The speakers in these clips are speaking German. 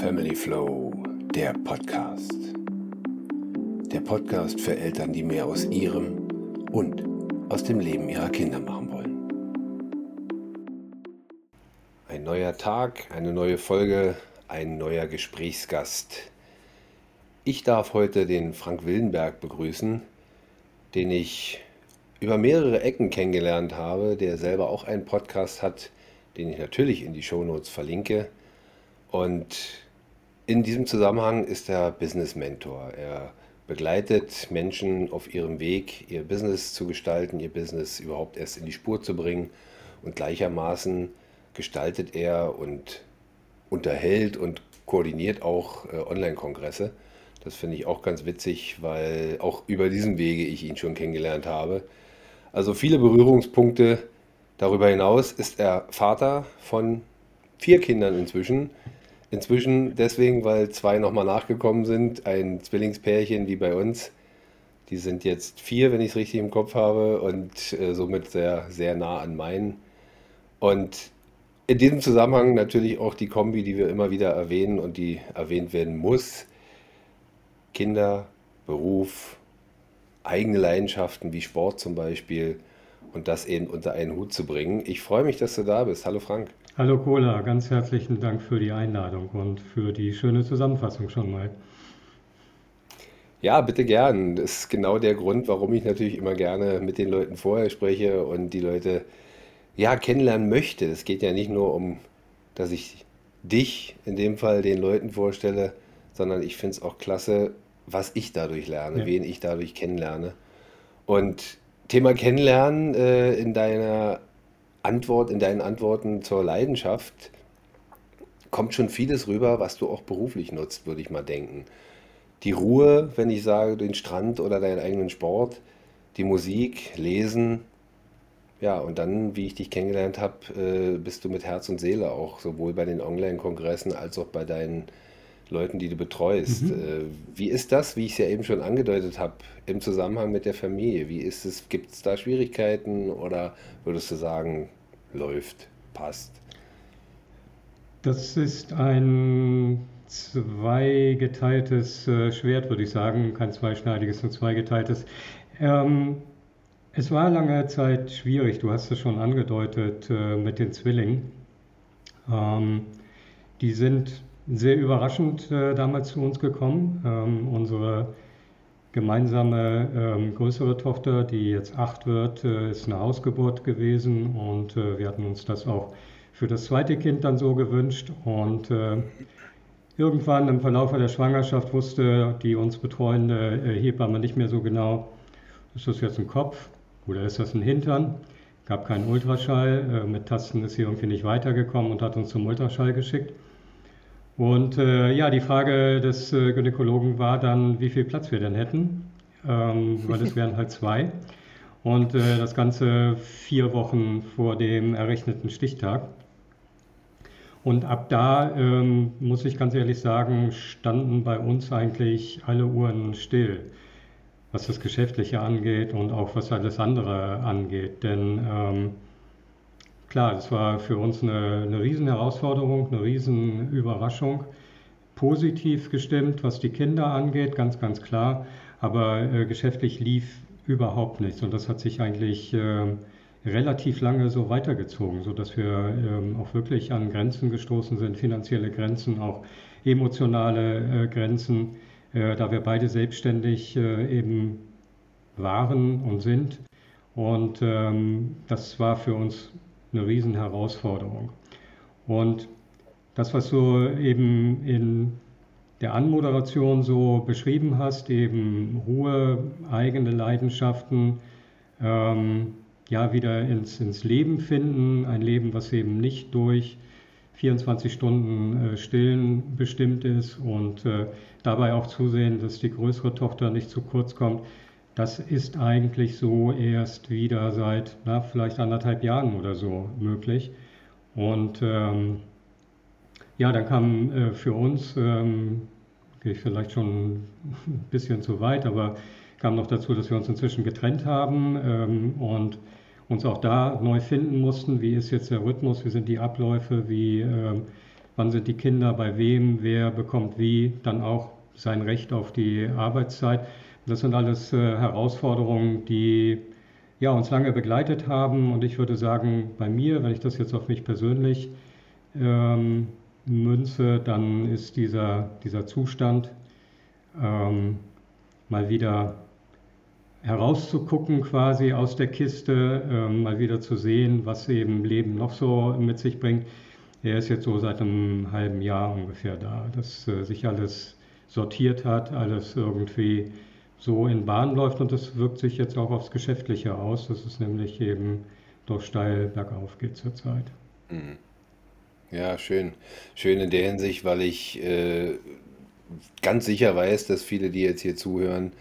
Family Flow, der Podcast. Der Podcast für Eltern, die mehr aus ihrem und aus dem Leben ihrer Kinder machen wollen. Ein neuer Tag, eine neue Folge, ein neuer Gesprächsgast. Ich darf heute den Frank Wildenberg begrüßen, den ich über mehrere Ecken kennengelernt habe, der selber auch einen Podcast hat, den ich natürlich in die Shownotes verlinke. Und in diesem Zusammenhang ist er Business Mentor. Er begleitet Menschen auf ihrem Weg, ihr Business zu gestalten, ihr Business überhaupt erst in die Spur zu bringen. Und gleichermaßen gestaltet er und unterhält und koordiniert auch äh, Online-Kongresse. Das finde ich auch ganz witzig, weil auch über diesen Wege ich ihn schon kennengelernt habe. Also viele Berührungspunkte. Darüber hinaus ist er Vater von vier Kindern inzwischen. Inzwischen deswegen, weil zwei nochmal nachgekommen sind. Ein Zwillingspärchen wie bei uns. Die sind jetzt vier, wenn ich es richtig im Kopf habe, und äh, somit sehr, sehr nah an meinen. Und in diesem Zusammenhang natürlich auch die Kombi, die wir immer wieder erwähnen und die erwähnt werden muss. Kinder, Beruf, eigene Leidenschaften wie Sport zum Beispiel und das eben unter einen Hut zu bringen. Ich freue mich, dass du da bist. Hallo Frank. Hallo Cola, ganz herzlichen Dank für die Einladung und für die schöne Zusammenfassung schon mal. Ja, bitte gern. Das ist genau der Grund, warum ich natürlich immer gerne mit den Leuten vorher spreche und die Leute ja kennenlernen möchte. Es geht ja nicht nur um, dass ich dich in dem Fall den Leuten vorstelle, sondern ich finde es auch klasse, was ich dadurch lerne, Ja. wen ich dadurch kennenlerne. Und Thema Kennenlernen äh, in deiner Antwort, in deinen Antworten zur Leidenschaft kommt schon vieles rüber, was du auch beruflich nutzt, würde ich mal denken. Die Ruhe, wenn ich sage, den Strand oder deinen eigenen Sport, die Musik, Lesen, ja, und dann, wie ich dich kennengelernt habe, äh, bist du mit Herz und Seele auch sowohl bei den Online-Kongressen als auch bei deinen Leuten, die du betreust. Mhm. Äh, wie ist das, wie ich es ja eben schon angedeutet habe, im Zusammenhang mit der Familie? Wie ist es? Gibt es da Schwierigkeiten oder würdest du sagen, läuft, passt? Das ist ein zweigeteiltes äh, Schwert, würde ich sagen. Kein zweischneidiges, nur zweigeteiltes. Ähm, es war lange Zeit schwierig, du hast es schon angedeutet, äh, mit den Zwillingen. Ähm, die sind sehr überraschend äh, damals zu uns gekommen. Ähm, unsere gemeinsame ähm, größere Tochter, die jetzt acht wird, äh, ist eine Hausgeburt gewesen und äh, wir hatten uns das auch für das zweite Kind dann so gewünscht. Und äh, irgendwann im Verlauf der Schwangerschaft wusste die uns betreuende äh, Hebamme nicht mehr so genau, ist das jetzt ein Kopf oder ist das ein Hintern? Gab keinen Ultraschall, äh, mit Tasten ist sie irgendwie nicht weitergekommen und hat uns zum Ultraschall geschickt. Und äh, ja, die Frage des äh, Gynäkologen war dann, wie viel Platz wir denn hätten, ähm, weil es wären halt zwei. Und äh, das Ganze vier Wochen vor dem errechneten Stichtag. Und ab da, ähm, muss ich ganz ehrlich sagen, standen bei uns eigentlich alle Uhren still, was das Geschäftliche angeht und auch was alles andere angeht. Denn ähm, Klar, das war für uns eine, eine Riesenherausforderung, eine Riesenüberraschung. Positiv gestimmt, was die Kinder angeht, ganz, ganz klar. Aber äh, geschäftlich lief überhaupt nichts. Und das hat sich eigentlich äh, relativ lange so weitergezogen, sodass wir ähm, auch wirklich an Grenzen gestoßen sind, finanzielle Grenzen, auch emotionale äh, Grenzen, äh, da wir beide selbstständig äh, eben waren und sind. Und ähm, das war für uns eine Riesenherausforderung. Und das, was du eben in der Anmoderation so beschrieben hast, eben Ruhe, eigene Leidenschaften, ähm, ja, wieder ins, ins Leben finden, ein Leben, was eben nicht durch 24 Stunden äh, Stillen bestimmt ist und äh, dabei auch zusehen, dass die größere Tochter nicht zu kurz kommt. Das ist eigentlich so erst wieder seit na, vielleicht anderthalb Jahren oder so möglich. Und ähm, ja, dann kam äh, für uns, ähm, gehe ich vielleicht schon ein bisschen zu weit, aber kam noch dazu, dass wir uns inzwischen getrennt haben ähm, und uns auch da neu finden mussten. Wie ist jetzt der Rhythmus? Wie sind die Abläufe? Wie, ähm, wann sind die Kinder bei wem, wer bekommt wie, dann auch sein Recht auf die Arbeitszeit. Das sind alles äh, Herausforderungen, die ja, uns lange begleitet haben. Und ich würde sagen, bei mir, wenn ich das jetzt auf mich persönlich ähm, münze, dann ist dieser, dieser Zustand ähm, mal wieder herauszugucken quasi aus der Kiste, ähm, mal wieder zu sehen, was eben Leben noch so mit sich bringt. Er ist jetzt so seit einem halben Jahr ungefähr da, dass äh, sich alles sortiert hat, alles irgendwie so in Bahn läuft und das wirkt sich jetzt auch aufs Geschäftliche aus, dass es nämlich eben doch steil bergauf geht zurzeit. Mhm. Ja, schön. Schön in der Hinsicht, weil ich äh, ganz sicher weiß, dass viele, die jetzt hier zuhören,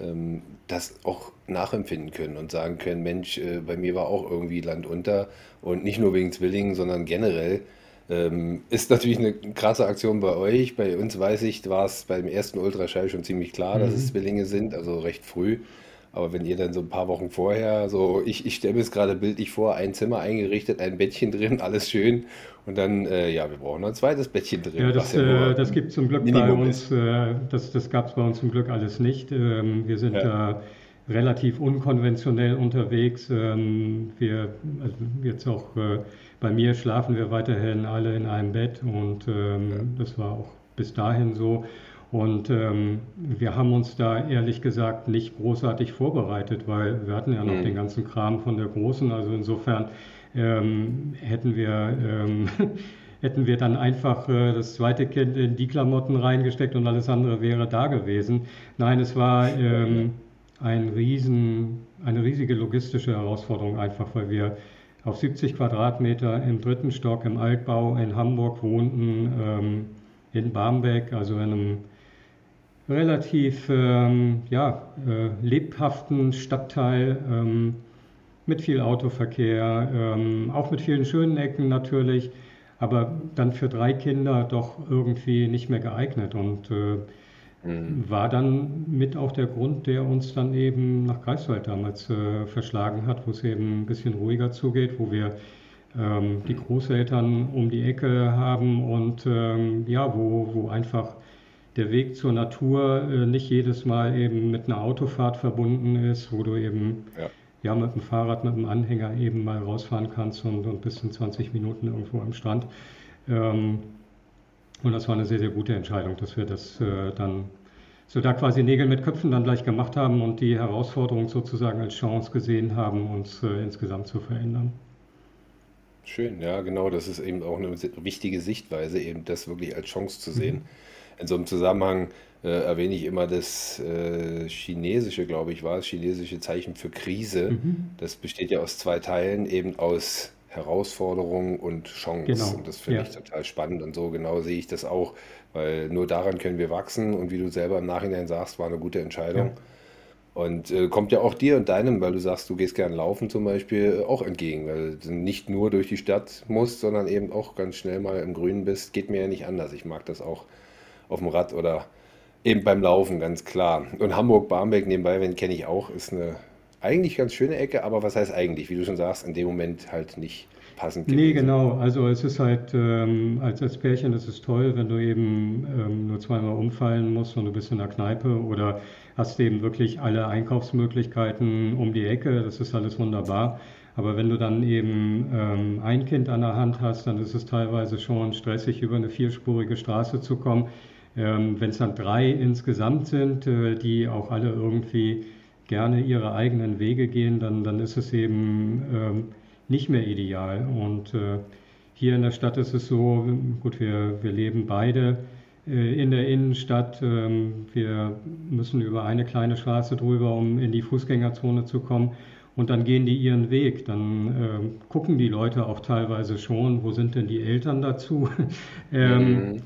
ähm, das auch nachempfinden können und sagen können, Mensch, äh, bei mir war auch irgendwie Land unter und nicht nur wegen Zwillingen, sondern generell. Ähm, ist natürlich eine krasse Aktion bei euch. Bei uns weiß ich, war es beim ersten Ultraschall schon ziemlich klar, dass es mhm. Zwillinge sind, also recht früh. Aber wenn ihr dann so ein paar Wochen vorher, so ich, ich stelle mir es gerade bildlich vor, ein Zimmer eingerichtet, ein Bettchen drin, alles schön. Und dann, äh, ja, wir brauchen noch ein zweites Bettchen drin. Ja, das, ja äh, das gibt zum Glück Minimum bei uns, äh, das, das gab es bei uns zum Glück alles nicht. Ähm, wir sind da relativ unkonventionell unterwegs. Ähm, wir, also jetzt auch äh, bei mir schlafen wir weiterhin alle in einem Bett und ähm, das war auch bis dahin so. Und ähm, wir haben uns da ehrlich gesagt nicht großartig vorbereitet, weil wir hatten ja noch mhm. den ganzen Kram von der Großen. Also insofern ähm, hätten wir ähm, hätten wir dann einfach äh, das zweite Kind in die Klamotten reingesteckt und alles andere wäre da gewesen. Nein, es war ähm, ein riesen, eine riesige logistische Herausforderung einfach, weil wir auf 70 Quadratmeter im dritten Stock im Altbau in Hamburg wohnten, ähm, in Barmbek, also in einem relativ ähm, ja, äh, lebhaften Stadtteil ähm, mit viel Autoverkehr, ähm, auch mit vielen schönen Ecken natürlich, aber dann für drei Kinder doch irgendwie nicht mehr geeignet. Und äh, mhm. war dann mit auch der Grund, der uns dann eben nach Greifswald damals äh, verschlagen hat, wo es eben ein bisschen ruhiger zugeht, wo wir ähm, die Großeltern um die Ecke haben und ähm, ja, wo, wo einfach der Weg zur Natur äh, nicht jedes Mal eben mit einer Autofahrt verbunden ist, wo du eben ja. ja. mit dem Fahrrad, mit dem Anhänger eben mal rausfahren kannst und, und bis in 20 Minuten irgendwo am Strand. Ähm, und das war eine sehr, sehr gute Entscheidung, dass wir das äh, dann so da quasi Nägel mit Köpfen dann gleich gemacht haben und die Herausforderung sozusagen als Chance gesehen haben, uns äh, insgesamt zu verändern. Schön, ja, genau. Das ist eben auch eine wichtige Sichtweise, eben das wirklich als Chance zu sehen. Mhm in so einem Zusammenhang äh, erwähne ich immer das äh, chinesische, glaube ich, war es, chinesische Zeichen für Krise. Mhm. Das besteht ja aus zwei Teilen, eben aus Herausforderung und Chance. Genau. Und das finde ja. ich total spannend und so genau sehe ich das auch, weil nur daran können wir wachsen und wie du selber im Nachhinein sagst, war eine gute Entscheidung. Ja. Und äh, kommt ja auch dir und deinem, weil du sagst, du gehst gern laufen zum Beispiel, auch entgegen, weil du nicht nur durch die Stadt musst, sondern eben auch ganz schnell mal im Grünen bist. Geht mir ja nicht anders. Ich mag das auch auf dem Rad oder eben beim Laufen, ganz klar. Und Hamburg-Barmbek nebenbei, wenn kenne ich auch, ist eine eigentlich ganz schöne Ecke, aber was heißt eigentlich? Wie du schon sagst, in dem Moment halt nicht passend. Nee, gewesen. genau. Also es ist halt, ähm, als, als Pärchen ist es toll, wenn du eben ähm, nur zweimal umfallen musst und du bist in der Kneipe oder hast eben wirklich alle Einkaufsmöglichkeiten um die Ecke. Das ist alles wunderbar. Aber wenn du dann eben ähm, ein Kind an der Hand hast, dann ist es teilweise schon stressig, über eine vierspurige Straße zu kommen. Ähm, Wenn es dann drei insgesamt sind, äh, die auch alle irgendwie gerne ihre eigenen Wege gehen, dann, dann ist es eben ähm, nicht mehr ideal. Und äh, hier in der Stadt ist es so, gut, wir, wir leben beide äh, in der Innenstadt. Ähm, wir müssen über eine kleine Straße drüber, um in die Fußgängerzone zu kommen. Und dann gehen die ihren Weg. Dann äh, gucken die Leute auch teilweise schon, wo sind denn die Eltern dazu? ähm, mhm.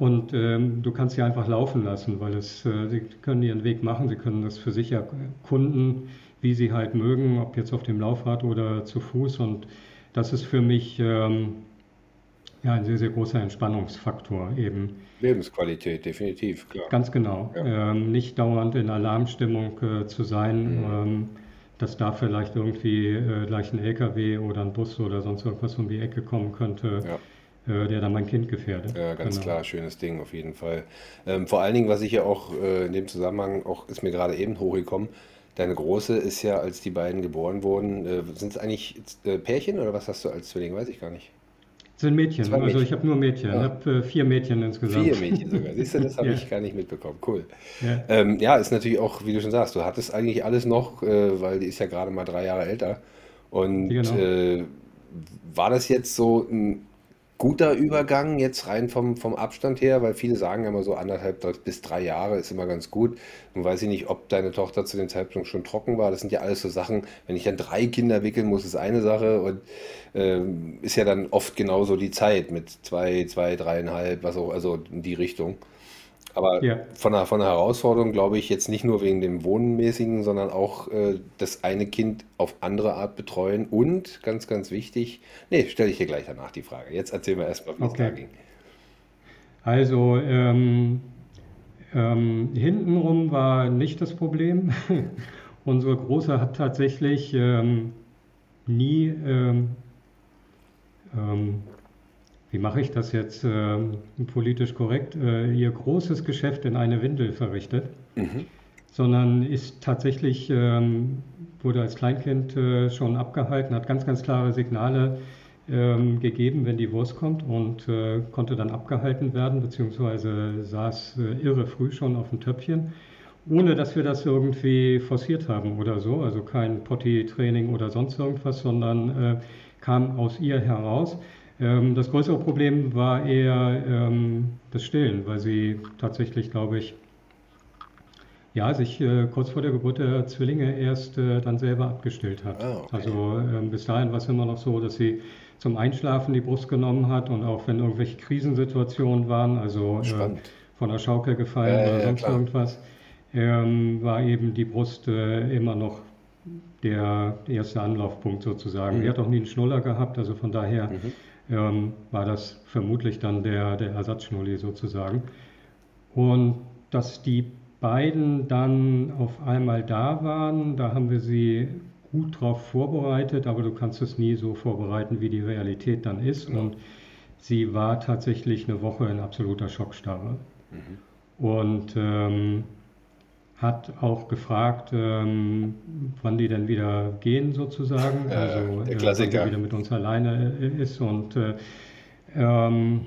Und ähm, du kannst sie einfach laufen lassen, weil es, äh, sie können ihren Weg machen, sie können das für sich erkunden, wie sie halt mögen, ob jetzt auf dem Laufrad oder zu Fuß. Und das ist für mich ähm, ja, ein sehr, sehr großer Entspannungsfaktor eben. Lebensqualität, definitiv, klar. Ganz genau. Ja. Ähm, nicht dauernd in Alarmstimmung äh, zu sein, mhm. ähm, dass da vielleicht irgendwie äh, gleich ein LKW oder ein Bus oder sonst irgendwas um die Ecke kommen könnte. Ja der dann mein Kind gefährdet. Ja, ganz Genau. klar, schönes Ding auf jeden Fall. Ähm, vor allen Dingen, was ich ja auch äh, in dem Zusammenhang auch ist mir gerade eben hochgekommen. Deine Große ist ja, als die beiden geboren wurden, äh, sind es eigentlich äh, Pärchen oder was hast du als Zwilling? Weiß ich gar nicht. Sind Mädchen, Zwei also ich Mädchen. habe nur Mädchen, ich Ja. habe äh, vier Mädchen Vier insgesamt. Mädchen sogar. Siehst du, das habe Ja, ich gar nicht mitbekommen. Cool. ja, Ähm, ja, ist natürlich auch, wie du schon sagst, du hattest eigentlich alles noch, äh, weil die ist ja gerade mal drei Jahre älter. Und genau. äh, war das jetzt so ein guter Übergang jetzt rein vom, vom Abstand her? Weil viele sagen ja immer so anderthalb bis drei Jahre ist immer ganz gut. Nun weiß ich nicht, ob deine Tochter zu dem Zeitpunkt schon trocken war. Das sind ja alles so Sachen, wenn ich dann drei Kinder wickeln muss, ist eine Sache und ähm, ist ja dann oft genauso die Zeit mit zwei, zwei, dreieinhalb, was auch, also in die Richtung. Aber ja. von der, von der Herausforderung glaube ich jetzt nicht nur wegen dem Wohnmäßigen, sondern auch äh, das eine Kind auf andere Art betreuen und ganz, ganz wichtig, nee, stelle ich dir gleich danach die Frage. Jetzt erzähl mir erstmal, wie es da Okay. ging. Also ähm, ähm, hintenrum war nicht das Problem. Unsere Große hat tatsächlich ähm, nie, ähm, ähm, wie mache ich das jetzt ähm, politisch korrekt, äh, ihr großes Geschäft in eine Windel verrichtet, Mhm. sondern ist tatsächlich, ähm, wurde als Kleinkind äh, schon abgehalten, hat ganz, ganz klare Signale ähm, gegeben, wenn die Wurst kommt und äh, konnte dann abgehalten werden, beziehungsweise saß äh, irre früh schon auf dem Töpfchen, ohne dass wir das irgendwie forciert haben oder so, also kein Potty-Training oder sonst irgendwas, sondern äh, kam aus ihr heraus. Ähm, das größere Problem war eher ähm, das Stillen, weil sie tatsächlich, glaube ich, ja, sich äh, kurz vor der Geburt der Zwillinge erst äh, dann selber abgestillt hat. Ah, okay. Also ähm, bis dahin war es immer noch so, dass sie zum Einschlafen die Brust genommen hat und auch wenn irgendwelche Krisensituationen waren, also äh, von der Schaukel Ja, gefallen ja, oder ja, sonst klar. irgendwas, ähm, war eben die Brust äh, immer noch der erste Anlaufpunkt sozusagen. Die Mhm. hat auch nie einen Schnuller gehabt, also von daher Mhm. Ähm, war das vermutlich dann der, der Ersatzschnulli sozusagen. Und dass die beiden dann auf einmal da waren, da haben wir sie gut drauf vorbereitet, aber du kannst es nie so vorbereiten, wie die Realität dann ist. Genau. Und sie war tatsächlich eine Woche in absoluter Schockstarre Mhm. und ähm, hat auch gefragt, ähm, wann die denn wieder gehen sozusagen, Ja, also der äh, Klassiker. wieder mit uns alleine äh, ist. Und äh, ähm,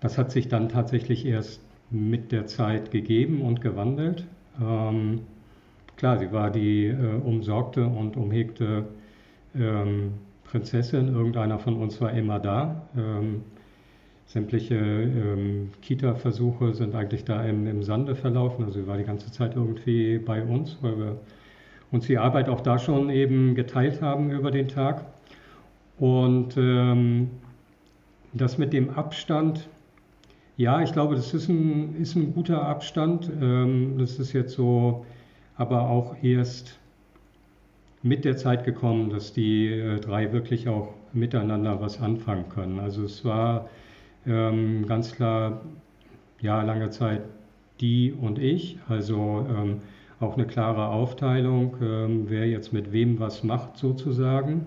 das hat sich dann tatsächlich erst mit der Zeit gegeben und gewandelt. Ähm, klar, sie war die äh, umsorgte und umhegte ähm, Prinzessin. Irgendeiner von uns war immer da. Sämtliche ähm, Kita-Versuche sind eigentlich da im, im Sande verlaufen. Also sie war die ganze Zeit irgendwie bei uns, weil wir uns die Arbeit auch da schon eben geteilt haben über den Tag. Und ähm, das mit dem Abstand, ja, ich glaube, das ist ein, ist ein guter Abstand. Ähm, das ist jetzt so, aber auch erst mit der Zeit gekommen, dass die äh, drei wirklich auch miteinander was anfangen können. Also es war ähm, ganz klar, ja, lange Zeit die und ich, also ähm, auch eine klare Aufteilung, ähm, wer jetzt mit wem was macht sozusagen.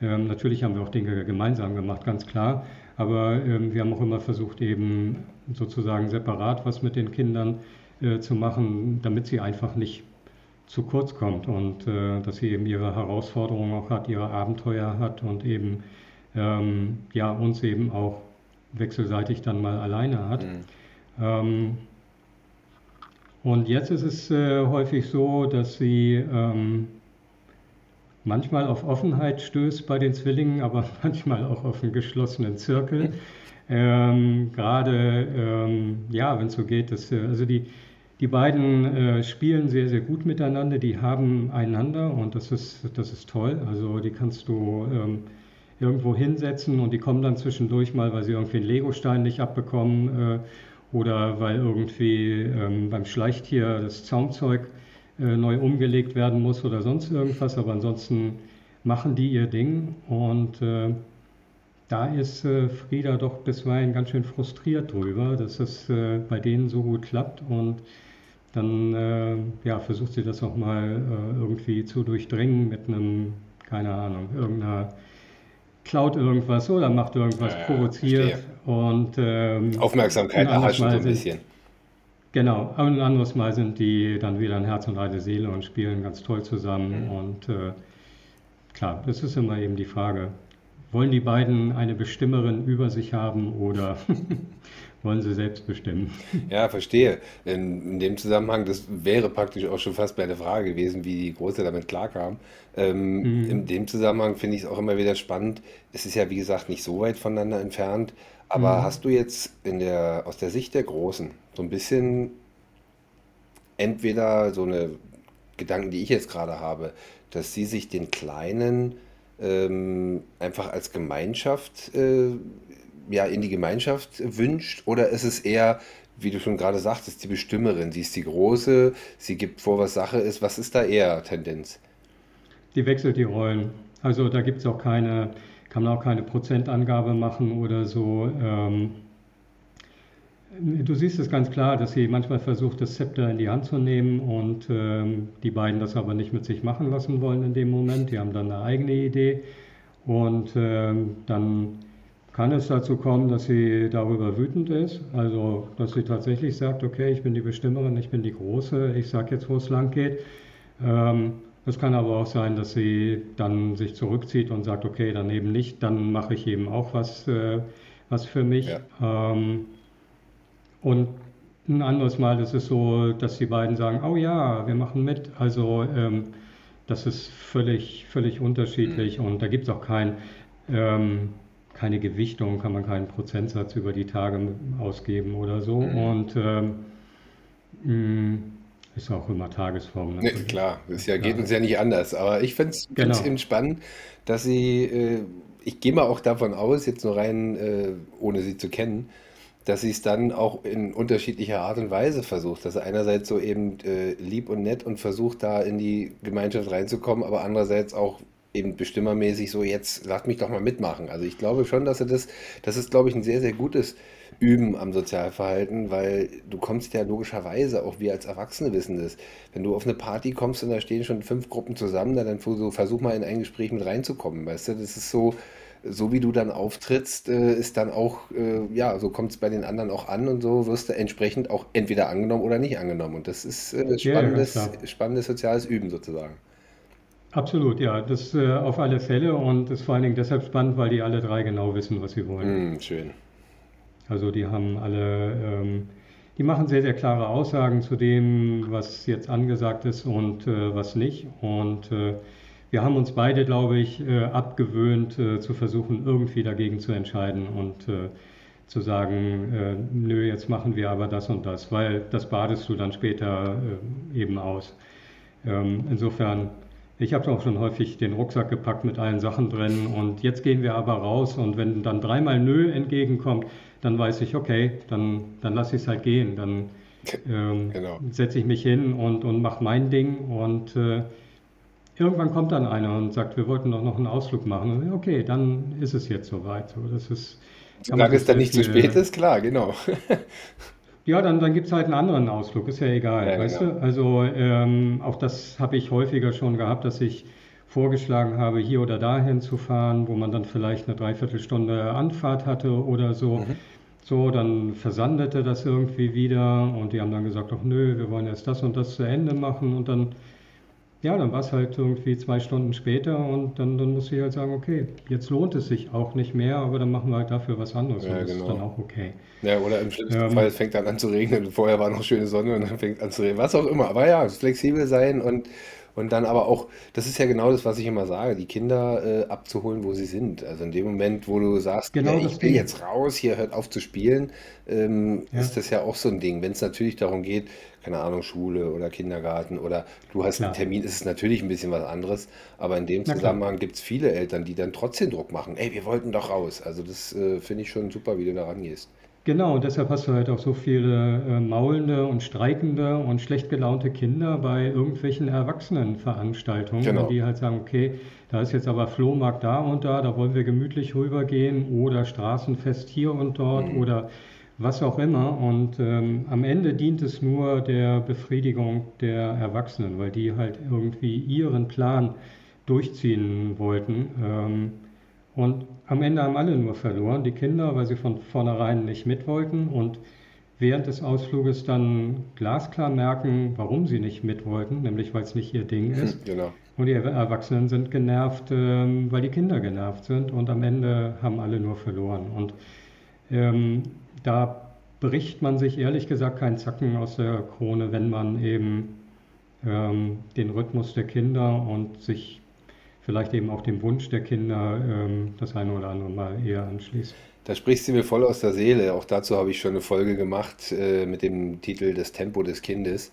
Ähm, natürlich haben wir auch Dinge gemeinsam gemacht, ganz klar, aber ähm, wir haben auch immer versucht, eben sozusagen separat was mit den Kindern äh, zu machen, damit sie einfach nicht zu kurz kommt und äh, dass sie eben ihre Herausforderungen auch hat, ihre Abenteuer hat und eben ähm, ja uns eben auch wechselseitig dann mal alleine hat. Mhm. Ähm, und jetzt ist es äh, häufig so, dass sie ähm, manchmal auf Offenheit stößt bei den Zwillingen, aber manchmal auch auf einen geschlossenen Zirkel. Ähm, Gerade, ähm, ja, wenn es so geht, dass, äh, also die, die beiden äh, spielen sehr, sehr gut miteinander, die haben einander und das ist, das ist toll. Also die kannst du ähm, irgendwo hinsetzen und die kommen dann zwischendurch mal, weil sie irgendwie einen Legostein nicht abbekommen äh, oder weil irgendwie ähm, beim Schleichtier das Zaumzeug äh, neu umgelegt werden muss oder sonst irgendwas. Aber ansonsten machen die ihr Ding und äh, da ist äh, Frieda doch bisweilen ganz schön frustriert drüber, dass es äh, bei denen so gut klappt und dann äh, ja, versucht sie das auch mal irgendwie zu durchdringen mit einem, keine Ahnung, irgendeiner klaut irgendwas oder macht irgendwas, Ja, provoziert und ähm, Aufmerksamkeit erhaschen so ein sind, bisschen. genau, aber ein anderes Mal sind die dann wieder ein Herz und eine Seele und spielen ganz toll zusammen Mhm. und äh, klar, das ist immer eben die Frage, wollen die beiden eine Bestimmerin über sich haben oder wollen sie selbst bestimmen? Ja, verstehe. In, in dem Zusammenhang, das wäre praktisch auch schon fast meine Frage gewesen, wie die Große damit klarkam. Ähm, in Mhm. dem Zusammenhang finde ich es auch immer wieder spannend. Es ist ja, wie gesagt, nicht so weit voneinander entfernt. Aber Mhm. hast du jetzt in der, aus der Sicht der Großen so ein bisschen entweder so eine Gedanken, die ich jetzt gerade habe, dass sie sich den Kleinen ähm, einfach als Gemeinschaft, äh, ja, in die Gemeinschaft wünscht? Oder ist es eher, wie du schon gerade sagtest, die Bestimmerin? Sie ist die Große, sie gibt vor, was Sache ist. Was ist da eher Tendenz? Die wechselt die Rollen. Also da gibt es auch keine, kann man auch keine Prozentangabe machen oder so. Ähm, du siehst es ganz klar, dass sie manchmal versucht, das Zepter in die Hand zu nehmen und ähm, die beiden das aber nicht mit sich machen lassen wollen in dem Moment. Die haben dann eine eigene Idee und ähm, dann kann es dazu kommen, dass sie darüber wütend ist. Also, dass sie tatsächlich sagt, okay, ich bin die Bestimmerin, ich bin die Große, ich sage jetzt, wo es lang geht. Ähm, es kann aber auch sein, dass sie dann sich zurückzieht und sagt, okay, dann eben nicht, dann mache ich eben auch was, äh, was für mich. Ja. Ähm, und ein anderes Mal ist es so, dass die beiden sagen, oh ja, wir machen mit. Also ähm, das ist völlig, völlig Mhm. unterschiedlich und da gibt es auch kein, ähm, keine Gewichtung, kann man keinen Prozentsatz über die Tage ausgeben oder so. Mhm. Und ähm, mh, ist auch immer Tagesform Ne, natürlich, klar, ganz ja, geht uns ja nicht anders. Aber ich finde es Genau, eben spannend, dass sie, äh, ich gehe mal auch davon aus, jetzt nur rein, äh, ohne sie zu kennen, dass sie es dann auch in unterschiedlicher Art und Weise versucht. Dass er einerseits so eben äh, lieb und nett und versucht, da in die Gemeinschaft reinzukommen, aber andererseits auch eben bestimmermäßig so, jetzt lasst mich doch mal mitmachen. Also ich glaube schon, dass er das, das ist, glaube ich, ein sehr, sehr gutes Üben am Sozialverhalten, weil du kommst ja logischerweise, auch wir als Erwachsene wissen das, wenn du auf eine Party kommst und da stehen schon fünf Gruppen zusammen, dann, versuch mal in ein Gespräch mit reinzukommen, weißt du, das ist so, so wie du dann auftrittst, äh, ist dann auch, äh, ja, so kommt es bei den anderen auch an und so wirst du entsprechend auch entweder angenommen oder nicht angenommen. Und das ist äh, ja, ja, spannendes, klar. spannendes soziales Üben sozusagen. Absolut, ja, das äh, auf alle Fälle und ist vor allen Dingen deshalb spannend, weil die alle drei genau wissen, was sie wollen. Hm, schön. Also die haben alle, ähm, die machen sehr, sehr klare Aussagen zu dem, was jetzt angesagt ist und äh, was nicht. Und äh, wir haben uns beide, glaube ich, äh, abgewöhnt, äh, zu versuchen, irgendwie dagegen zu entscheiden und äh, zu sagen, nö, jetzt machen wir aber das und das, weil das badest du dann später eben aus. Ähm, insofern, ich habe auch schon häufig den Rucksack gepackt mit allen Sachen drin und jetzt gehen wir aber raus und wenn dann dreimal Nö entgegenkommt, dann weiß ich, okay, dann, dann lasse ich es halt gehen, dann ähm, Genau. setze ich mich hin und, und mache mein Ding und äh, irgendwann kommt dann einer und sagt, wir wollten doch noch einen Ausflug machen. Und, okay, dann ist es jetzt soweit. So, das ist, Solange es dann nicht zu spät viel ist, klar, genau. ja, dann, dann gibt es halt einen anderen Ausflug, ist ja egal, Ja, weißt genau. du? Also ähm, auch das habe ich häufiger schon gehabt, dass ich vorgeschlagen habe, hier oder dahin zu fahren, wo man dann vielleicht eine Dreiviertelstunde Anfahrt hatte oder so. Mhm. So, dann versandete das irgendwie wieder und die haben dann gesagt, ach nö, wir wollen erst das und das zu Ende machen und dann, ja, dann war es halt irgendwie zwei Stunden später und dann, dann musste ich halt sagen, okay, jetzt lohnt es sich auch nicht mehr, aber dann machen wir halt dafür was anderes und Ja, das ist dann genau. auch okay. Ja, oder im schlimmsten Fall, Ähm, es fängt dann an zu regnen und vorher war noch schöne Sonne und dann fängt an zu regnen. Was auch immer. Aber ja, flexibel sein und, und dann aber auch, das ist ja genau das, was ich immer sage, die Kinder äh, abzuholen, wo sie sind. Also in dem Moment, wo du sagst, genau das ich will jetzt raus, hier hört auf zu spielen, ähm, Ja, ist das ja auch so ein Ding. Wenn es natürlich darum geht, keine Ahnung, Schule oder Kindergarten oder du hast einen klar. Termin, ist es natürlich ein bisschen was anderes. Aber in dem Na klar. Zusammenhang gibt es viele Eltern, die dann trotzdem Druck machen. Ey, wir wollten doch raus. Also das äh, finde ich schon super, wie du da rangehst. Genau, und deshalb hast du halt auch so viele äh, maulende und streikende und schlecht gelaunte Kinder bei irgendwelchen Erwachsenenveranstaltungen, Genau. die halt sagen, okay, da ist jetzt aber Flohmarkt da und da, da wollen wir gemütlich rübergehen oder Straßenfest hier und dort Mhm. oder was auch immer. Und ähm, am Ende dient es nur der Befriedigung der Erwachsenen, weil die halt irgendwie ihren Plan durchziehen wollten. Ähm, und am Ende haben alle nur verloren. Die Kinder, weil sie von vornherein nicht mit wollten und während des Ausfluges dann glasklar merken, warum sie nicht mit wollten, nämlich weil es nicht ihr Ding ist. Genau. Und die Erwachsenen sind genervt, ähm, weil die Kinder genervt sind und am Ende haben alle nur verloren. Und ähm, da bricht man sich ehrlich gesagt keinen Zacken aus der Krone, wenn man eben ähm, den Rhythmus der Kinder und sich vielleicht eben auch dem Wunsch der Kinder ähm, das eine oder andere Mal eher anschließt. Da sprichst du mir voll aus der Seele. Auch dazu habe ich schon eine Folge gemacht äh, mit dem Titel Das Tempo des Kindes.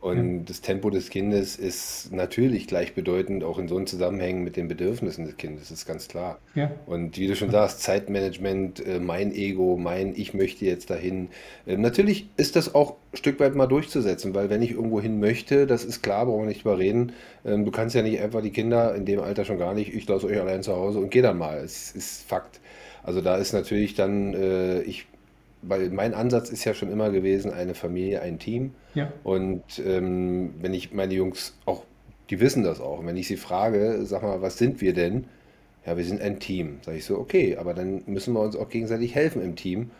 Und ja. das Tempo des Kindes ist natürlich gleichbedeutend auch in so einem Zusammenhang mit den Bedürfnissen des Kindes, das ist ganz klar. Ja. Und wie du schon sagst, Zeitmanagement, äh, mein Ego, mein Ich möchte jetzt dahin. Äh, natürlich ist das auch ein Stück weit mal durchzusetzen, weil wenn ich irgendwo hin möchte, das ist klar, brauchen wir nicht drüber reden. Ähm, du kannst ja nicht einfach die Kinder in dem Alter schon gar nicht, ich lasse euch allein zu Hause und geh dann mal. Es ist Fakt. Also da ist natürlich dann, äh, ich weil mein Ansatz ist ja schon immer gewesen, eine Familie, ein Team. Ja. Und ähm, wenn ich meine Jungs auch, die wissen das auch. Und wenn ich sie frage, sag mal, was sind wir denn? Ja, wir sind ein Team. Sag ich so, okay, aber dann müssen wir uns auch gegenseitig helfen im Team.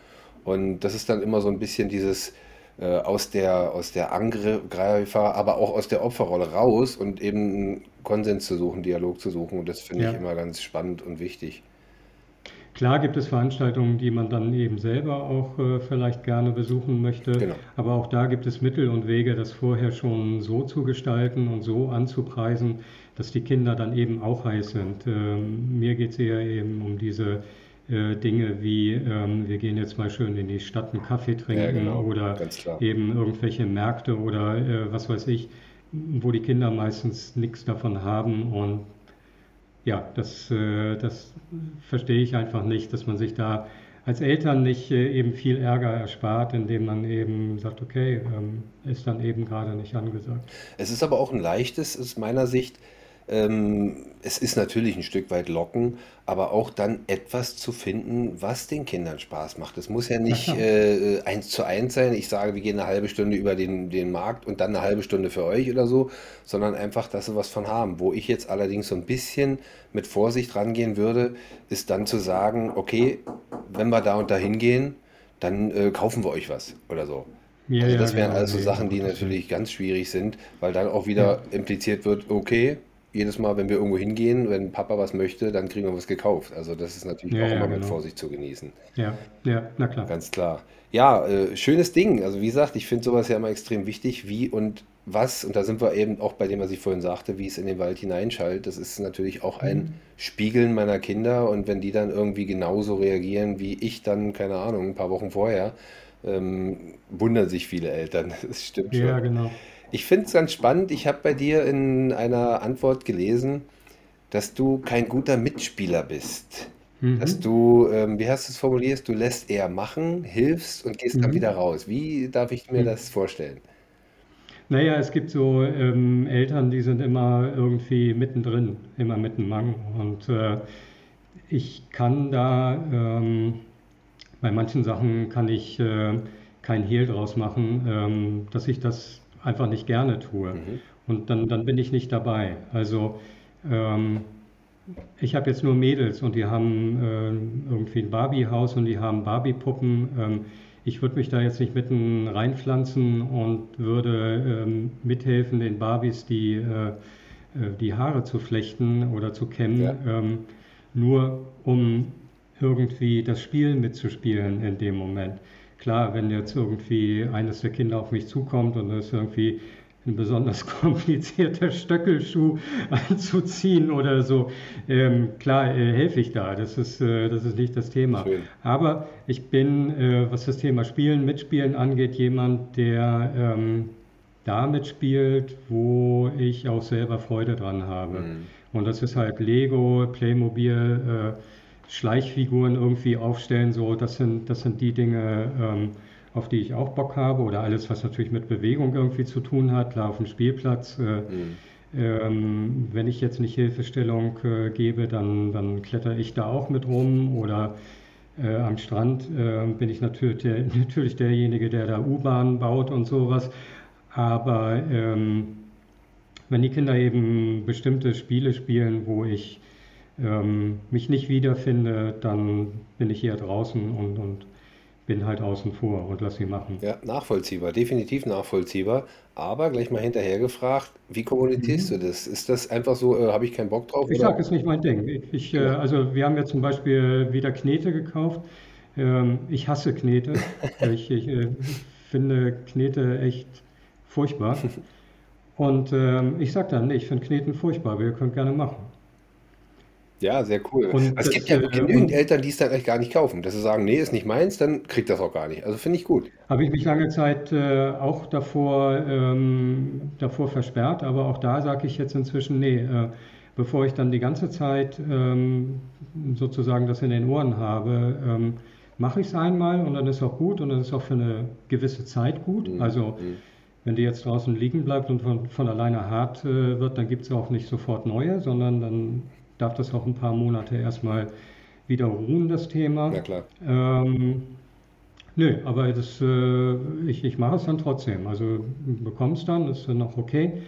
Und das ist dann immer so ein bisschen dieses äh, aus der, aus der Angreifer, aber auch aus der Opferrolle raus und eben einen Konsens zu suchen, Dialog zu suchen. Und das finde ja. ich immer ganz spannend und wichtig. Klar gibt es Veranstaltungen, die man dann eben selber auch äh, vielleicht gerne besuchen möchte, genau. aber auch da gibt es Mittel und Wege, das vorher schon so zu gestalten und so anzupreisen, dass die Kinder dann eben auch heiß sind. Ähm, mir geht es eher eben um diese äh, Dinge wie, ähm, wir gehen jetzt mal schön in die Stadt einen Kaffee trinken ja, genau. oder eben irgendwelche Märkte oder äh, was weiß ich, wo die Kinder meistens nichts davon haben und ja, das, äh, das verstehe ich einfach nicht, dass man sich da als Eltern nicht äh, eben viel Ärger erspart, indem man eben sagt, okay, ähm, ist dann eben gerade nicht angesagt. Es ist aber auch ein leichtes, aus meiner Sicht, ähm, es ist natürlich ein Stück weit locken, aber auch dann etwas zu finden, was den Kindern Spaß macht. Es muss ja nicht äh, eins zu eins sein. Ich sage, wir gehen eine halbe Stunde über den, den Markt und dann eine halbe Stunde für euch oder so, sondern einfach, dass sie was von haben. Wo ich jetzt allerdings so ein bisschen mit Vorsicht rangehen würde, ist dann zu sagen, okay, wenn wir da und da hingehen, dann äh, kaufen wir euch was oder so. Ja, also das ja, wären genau, also Sachen, die natürlich ganz schwierig sind, weil dann auch wieder ja. impliziert wird, okay, jedes Mal, wenn wir irgendwo hingehen, wenn Papa was möchte, dann kriegen wir was gekauft. Also das ist natürlich ja, auch ja, immer genau. mit Vorsicht zu genießen. Ja, ja, na klar. Ganz klar. Ja, äh, schönes Ding. Also wie gesagt, ich finde sowas ja immer extrem wichtig, wie und was, und da sind wir eben auch bei dem, was ich vorhin sagte, wie es in den Wald hineinschallt. Das ist natürlich auch ein mhm. Spiegeln meiner Kinder und wenn die dann irgendwie genauso reagieren wie ich dann, keine Ahnung, ein paar Wochen vorher, ähm, wundern sich viele Eltern. Das stimmt schon. Ja, genau. Ich finde es ganz spannend. Ich habe bei dir in einer Antwort gelesen, dass du kein guter Mitspieler bist. Mhm. Dass du, ähm, wie hast du es formuliert, du lässt eher machen, hilfst und gehst dann mhm. wieder raus. Wie darf ich mir mhm. das vorstellen? Naja, es gibt so ähm, Eltern, die sind immer irgendwie mittendrin, immer mittenmang. Und äh, ich kann da, ähm, bei manchen Sachen kann ich äh, kein Hehl draus machen, ähm, dass ich das einfach nicht gerne tue. Mhm. Und dann, dann bin ich nicht dabei. Also ähm, ich habe jetzt nur Mädels und die haben äh, irgendwie ein Barbie-Haus und die haben Barbie-Puppen. Ähm, ich würde mich da jetzt nicht mitten reinpflanzen und würde ähm, mithelfen, den Barbies die, äh, äh, die Haare zu flechten oder zu kämmen, ja. ähm, nur um irgendwie das Spiel mitzuspielen in dem Moment. Klar, wenn jetzt irgendwie eines der Kinder auf mich zukommt und es irgendwie ein besonders komplizierter Stöckelschuh anzuziehen oder so, ähm, klar äh, helfe ich da. Das ist, äh, das ist nicht das Thema. Schön. Aber ich bin, äh, was das Thema Spielen, Mitspielen angeht, jemand, der ähm, da mitspielt, wo ich auch selber Freude dran habe. Mhm. Und das ist halt Lego, Playmobil, äh, Schleichfiguren irgendwie aufstellen, so, das sind, das sind die Dinge, ähm, auf die ich auch Bock habe oder alles, was natürlich mit Bewegung irgendwie zu tun hat, klar auf dem Spielplatz. Äh, mhm. ähm, wenn ich jetzt nicht Hilfestellung äh, gebe, dann, dann kletter ich da auch mit rum oder äh, am Strand äh, bin ich natürlich, der, natürlich derjenige, der da U-Bahn baut und sowas. Aber ähm, wenn die Kinder eben bestimmte Spiele spielen, wo ich ähm, mich nicht wiederfinde, dann bin ich eher draußen und, und bin halt außen vor und lass sie machen. Ja, nachvollziehbar, definitiv nachvollziehbar. Aber gleich mal hinterher gefragt, wie kommunizierst du Mhm. das? Ist das einfach so, äh, habe ich keinen Bock drauf Ich sage, ist nicht mein Ding. Ich, ich, äh, Ja. also wir haben ja zum Beispiel wieder Knete gekauft. Ähm, ich hasse Knete. Ich, ich äh, finde Knete echt furchtbar. Und ähm, ich sage dann, ich finde Kneten furchtbar, wir können gerne machen. Ja, sehr cool. Und Es gibt ja äh, genügend und Eltern, die es dann eigentlich gar nicht kaufen. Dass sie sagen, nee, ist nicht meins, dann kriegt das auch gar nicht. Also finde ich gut. habe ich mich lange Zeit äh, auch davor, ähm, davor versperrt, aber auch da sage ich jetzt inzwischen, nee, äh, bevor ich dann die ganze Zeit ähm, sozusagen das in den Ohren habe, ähm, mache ich es einmal und dann ist auch gut und dann ist auch für eine gewisse Zeit gut. Mhm. Also Mhm. wenn die jetzt draußen liegen bleibt und von, von alleine hart äh, wird, dann gibt es auch nicht sofort neue, sondern dann darf das auch ein paar Monate erstmal wieder ruhen, das Thema. Na klar. Ähm, nö, aber das, äh, ich, ich mache es dann trotzdem. Also bekomme es dann, ist dann noch okay.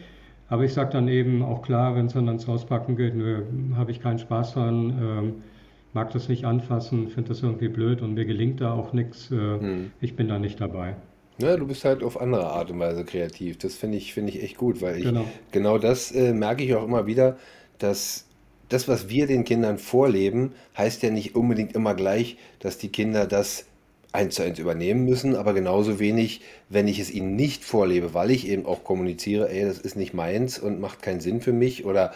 Aber ich sage dann eben auch klar, wenn es dann ans Auspacken geht, nö, habe ich keinen Spaß dran, ähm, mag das nicht anfassen, finde das irgendwie blöd und mir gelingt da auch nichts. Äh, Mhm. ich bin da nicht dabei. Ja, du bist halt auf andere Art und Weise kreativ. Das finde ich, finde ich echt gut, weil ich Genau. genau das äh, merke ich auch immer wieder, dass das, was wir den Kindern vorleben, heißt ja nicht unbedingt immer gleich, dass die Kinder das eins zu eins übernehmen müssen, aber genauso wenig, wenn ich es ihnen nicht vorlebe, weil ich eben auch kommuniziere, ey, das ist nicht meins und macht keinen Sinn für mich oder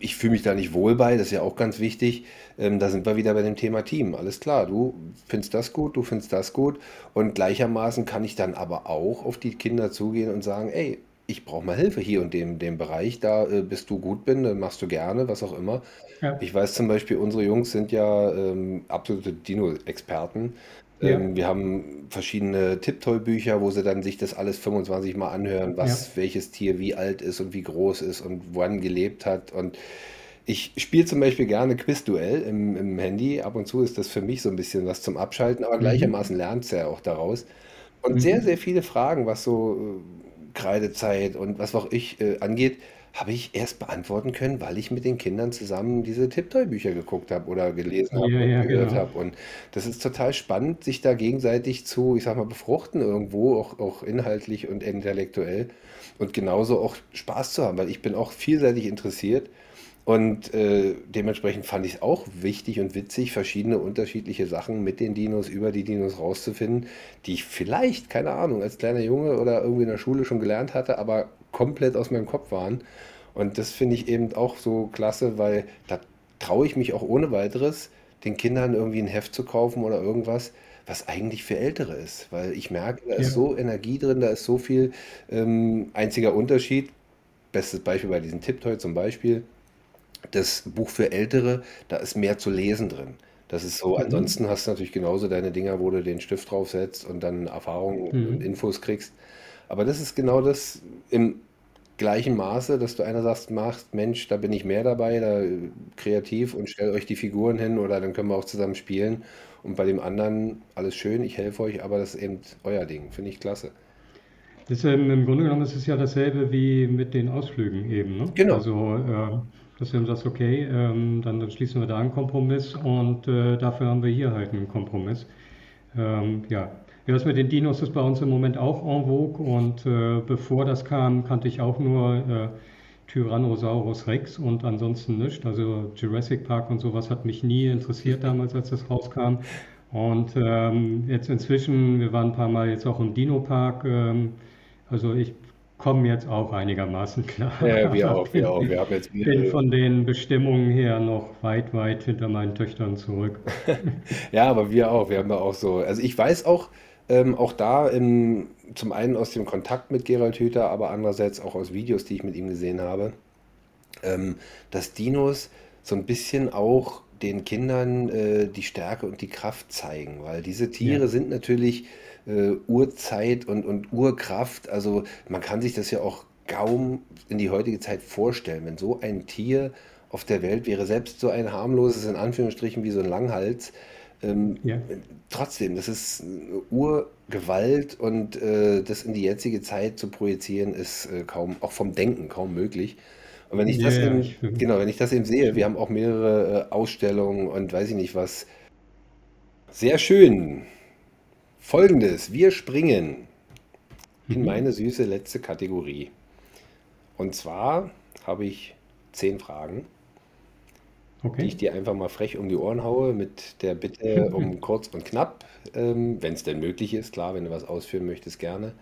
ich fühle mich da nicht wohl bei, das ist ja auch ganz wichtig. Ähm, da sind wir wieder bei dem Thema Team. Alles klar, du findest das gut, du findest das gut. Und gleichermaßen kann ich dann aber auch auf die Kinder zugehen und sagen, ey, ich brauche mal Hilfe hier und dem, dem Bereich, da äh, bist du gut bin, dann machst du gerne, was auch immer. Ja, Ich weiß zum Beispiel, unsere Jungs sind ja ähm, absolute Dino-Experten. ja, Ähm, wir haben verschiedene Tipptoy-Bücher, wo sie dann sich das alles 25 Mal anhören, ja. was welches Tier wie alt ist und wie groß ist und wann gelebt hat. Und ich spiele zum Beispiel gerne Quizduell im, im Handy. Ab und zu ist das für mich so ein bisschen was zum Abschalten, aber Mhm. gleichermaßen lernt es ja auch daraus. Und sehr, Mhm. sehr viele Fragen, was so äh, Kreidezeit und was auch ich äh, angeht, habe ich erst beantworten können, weil ich mit den Kindern zusammen diese Tipptoy-Bücher geguckt habe oder gelesen habe Ja, und ja, gehört genau. habe. Und das ist total spannend, sich da gegenseitig zu, ich sag mal, befruchten irgendwo, auch, auch inhaltlich und intellektuell. Und genauso auch Spaß zu haben, weil ich bin auch vielseitig interessiert. Und äh, dementsprechend fand ich es auch wichtig und witzig, verschiedene unterschiedliche Sachen mit den Dinos, über die Dinos rauszufinden, die ich vielleicht, keine Ahnung, als kleiner Junge oder irgendwie in der Schule schon gelernt hatte, aber komplett aus meinem Kopf waren. Und das finde ich eben auch so klasse, weil da traue ich mich auch ohne weiteres, den Kindern irgendwie ein Heft zu kaufen oder irgendwas, was eigentlich für Ältere ist. Weil ich merke, da ist Ja, so Energie drin, da ist so viel ähm, einziger Unterschied. Bestes Beispiel bei diesem Tipptoy zum Beispiel. Das Buch für Ältere, da ist mehr zu lesen drin. Das ist so, mhm. ansonsten hast du natürlich genauso deine Dinger, wo du den Stift draufsetzt und dann Erfahrungen und Mhm. Infos kriegst. Aber das ist genau das im gleichen Maße, dass du einerseits machst, Mensch, da bin ich mehr dabei, da äh, kreativ und stell euch die Figuren hin oder dann können wir auch zusammen spielen. Und bei dem anderen, alles schön, ich helfe euch, aber das ist eben euer Ding. Finde ich klasse. Das ähm, im Grunde genommen ist es ja dasselbe wie mit den Ausflügen eben, ne? Genau. Also, äh, dass du eben sagst, okay, ähm, dann, dann schließen wir da einen Kompromiss und äh, dafür haben wir hier halt einen Kompromiss. Ähm, ja. Das mit den Dinos ist bei uns im Moment auch en vogue und äh, bevor das kam, kannte ich auch nur äh, Tyrannosaurus Rex und ansonsten nichts. Also Jurassic Park und sowas hat mich nie interessiert damals, als das rauskam. Und ähm, jetzt inzwischen, wir waren ein paar Mal jetzt auch im Dino-Park, ähm, also ich komme jetzt auch einigermaßen klar, Ja, wir auch, wir bin, auch. Wir haben jetzt bin mehrere. von den Bestimmungen her noch weit, weit hinter meinen Töchtern zurück. Ja, aber wir auch. Wir haben da auch so. Also ich weiß auch, ähm, auch da im, zum einen aus dem Kontakt mit Gerald Hüther, aber andererseits auch aus Videos, die ich mit ihm gesehen habe, ähm, dass Dinos so ein bisschen auch den Kindern äh, die Stärke und die Kraft zeigen, weil diese Ja, Tiere sind natürlich äh, Urzeit und, und Urkraft. Also man kann sich das ja auch kaum in die heutige Zeit vorstellen, wenn so ein Tier auf der Welt wäre, selbst so ein harmloses, in Anführungsstrichen, wie so ein Langhals. Ähm, ja, trotzdem, das ist eine Urgewalt und äh, das in die jetzige Zeit zu projizieren, ist äh, kaum, auch vom Denken kaum möglich. Und wenn ich Ja, das ja, eben, finde genau, wenn ich das eben sehe, wir haben auch mehrere äh, Ausstellungen und weiß ich nicht was. Sehr schön. Folgendes, wir springen in Mhm. meine süße letzte Kategorie. Und zwar habe ich zehn Fragen, die Okay. ich dir einfach mal frech um die Ohren haue, mit der Bitte um kurz und knapp, ähm, wenn es denn möglich ist. Klar, wenn du was ausführen möchtest, gerne.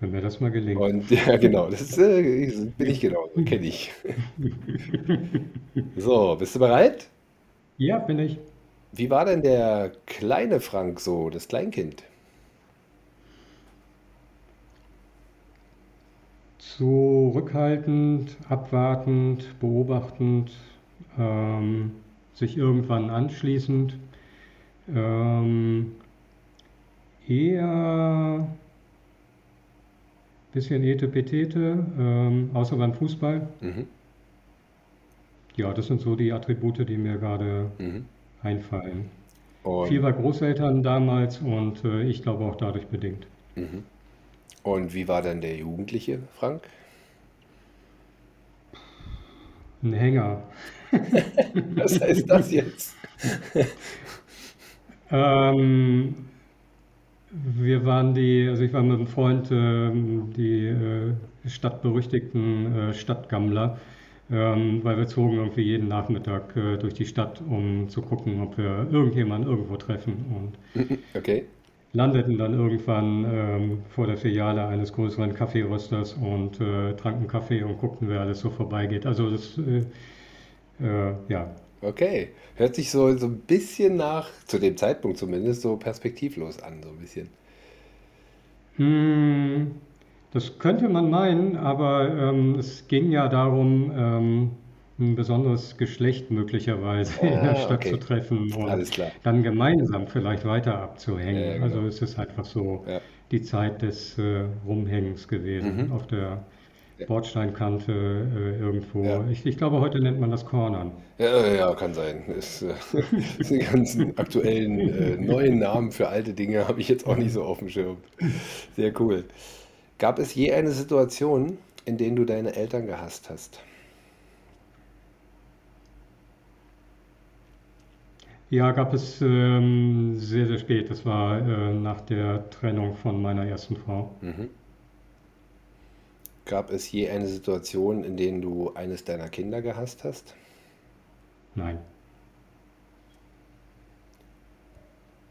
Wenn mir das mal gelingt. Und ja, genau, das äh, bin ich genauso, kenne ich. So, bist du bereit? Ja, bin ich. Wie war denn der kleine Frank so, das Kleinkind? Zurückhaltend, abwartend, beobachtend, ähm, sich irgendwann anschließend, ähm, eher bisschen Etepetete, ähm, außer beim Fußball. Mhm, Ja, das sind so die Attribute, die mir gerade mhm. Einfallen. Viel Und, bei Großeltern damals und äh, ich glaube auch dadurch bedingt. mhm. Und wie war denn der jugendliche Frank? Ein Hänger. Was heißt das jetzt? Ähm, wir waren die, also ich war mit einem Freund ähm, die äh, stadtberüchtigten äh, Stadtgammler, ähm, weil wir zogen irgendwie jeden Nachmittag äh, durch die Stadt, um zu gucken, ob wir irgendjemanden irgendwo treffen und Okay, landeten dann irgendwann ähm, vor der Filiale eines größeren Kaffeerösters und äh, tranken Kaffee und guckten, wer alles so vorbeigeht. Also das, äh, äh, ja, okay. Hört sich so, so ein bisschen nach, zu dem Zeitpunkt zumindest, so perspektivlos an, so ein bisschen. Hm, das könnte man meinen, aber ähm, es ging ja darum, ähm, ein besonderes Geschlecht möglicherweise in der Ah, Stadt zu okay, treffen und alles klar. dann gemeinsam vielleicht weiter Ja, abzuhängen. ja, Also genau. es ist einfach so Ja. die Zeit des äh, Rumhängens gewesen Mhm. auf der Ja. Bordsteinkante äh, Ja. irgendwo. Ich, ich glaube, heute nennt man das Cornern. Ja, ja, kann sein. Es, äh, die ganzen aktuellen äh, neuen Namen für alte Dinge habe ich jetzt auch nicht so auf dem Schirm. Sehr cool. Gab es je eine Situation, in der du deine Eltern gehasst hast? Ja, gab es ähm, sehr, sehr spät. Das war äh, nach der Trennung von meiner ersten Frau. Mhm. Gab es je eine Situation, in der du eines deiner Kinder gehasst hast? Nein.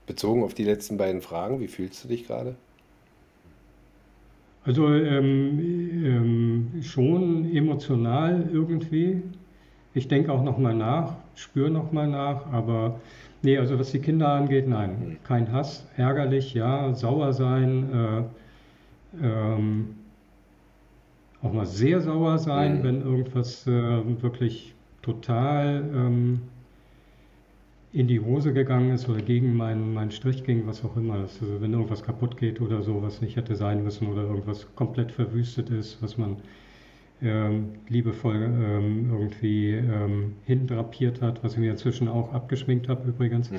Bezogen auf die letzten beiden Fragen, wie fühlst du dich gerade? Also ähm, ähm, schon emotional irgendwie. Ich denke auch nochmal nach, spüre nochmal nach, aber nee, also was die Kinder angeht, nein. Hm. Kein Hass, ärgerlich, ja, sauer sein, äh, ähm, auch mal sehr sauer sein, Mhm. wenn irgendwas äh, wirklich total ähm, in die Hose gegangen ist oder gegen meinen, meinen Strich ging, was auch immer. Das, also wenn irgendwas kaputt geht oder so, was nicht hätte sein müssen oder irgendwas komplett verwüstet ist, was man ähm, liebevoll ähm, irgendwie ähm, hindrapiert hat, was ich mir inzwischen auch abgeschminkt habe übrigens. Mhm.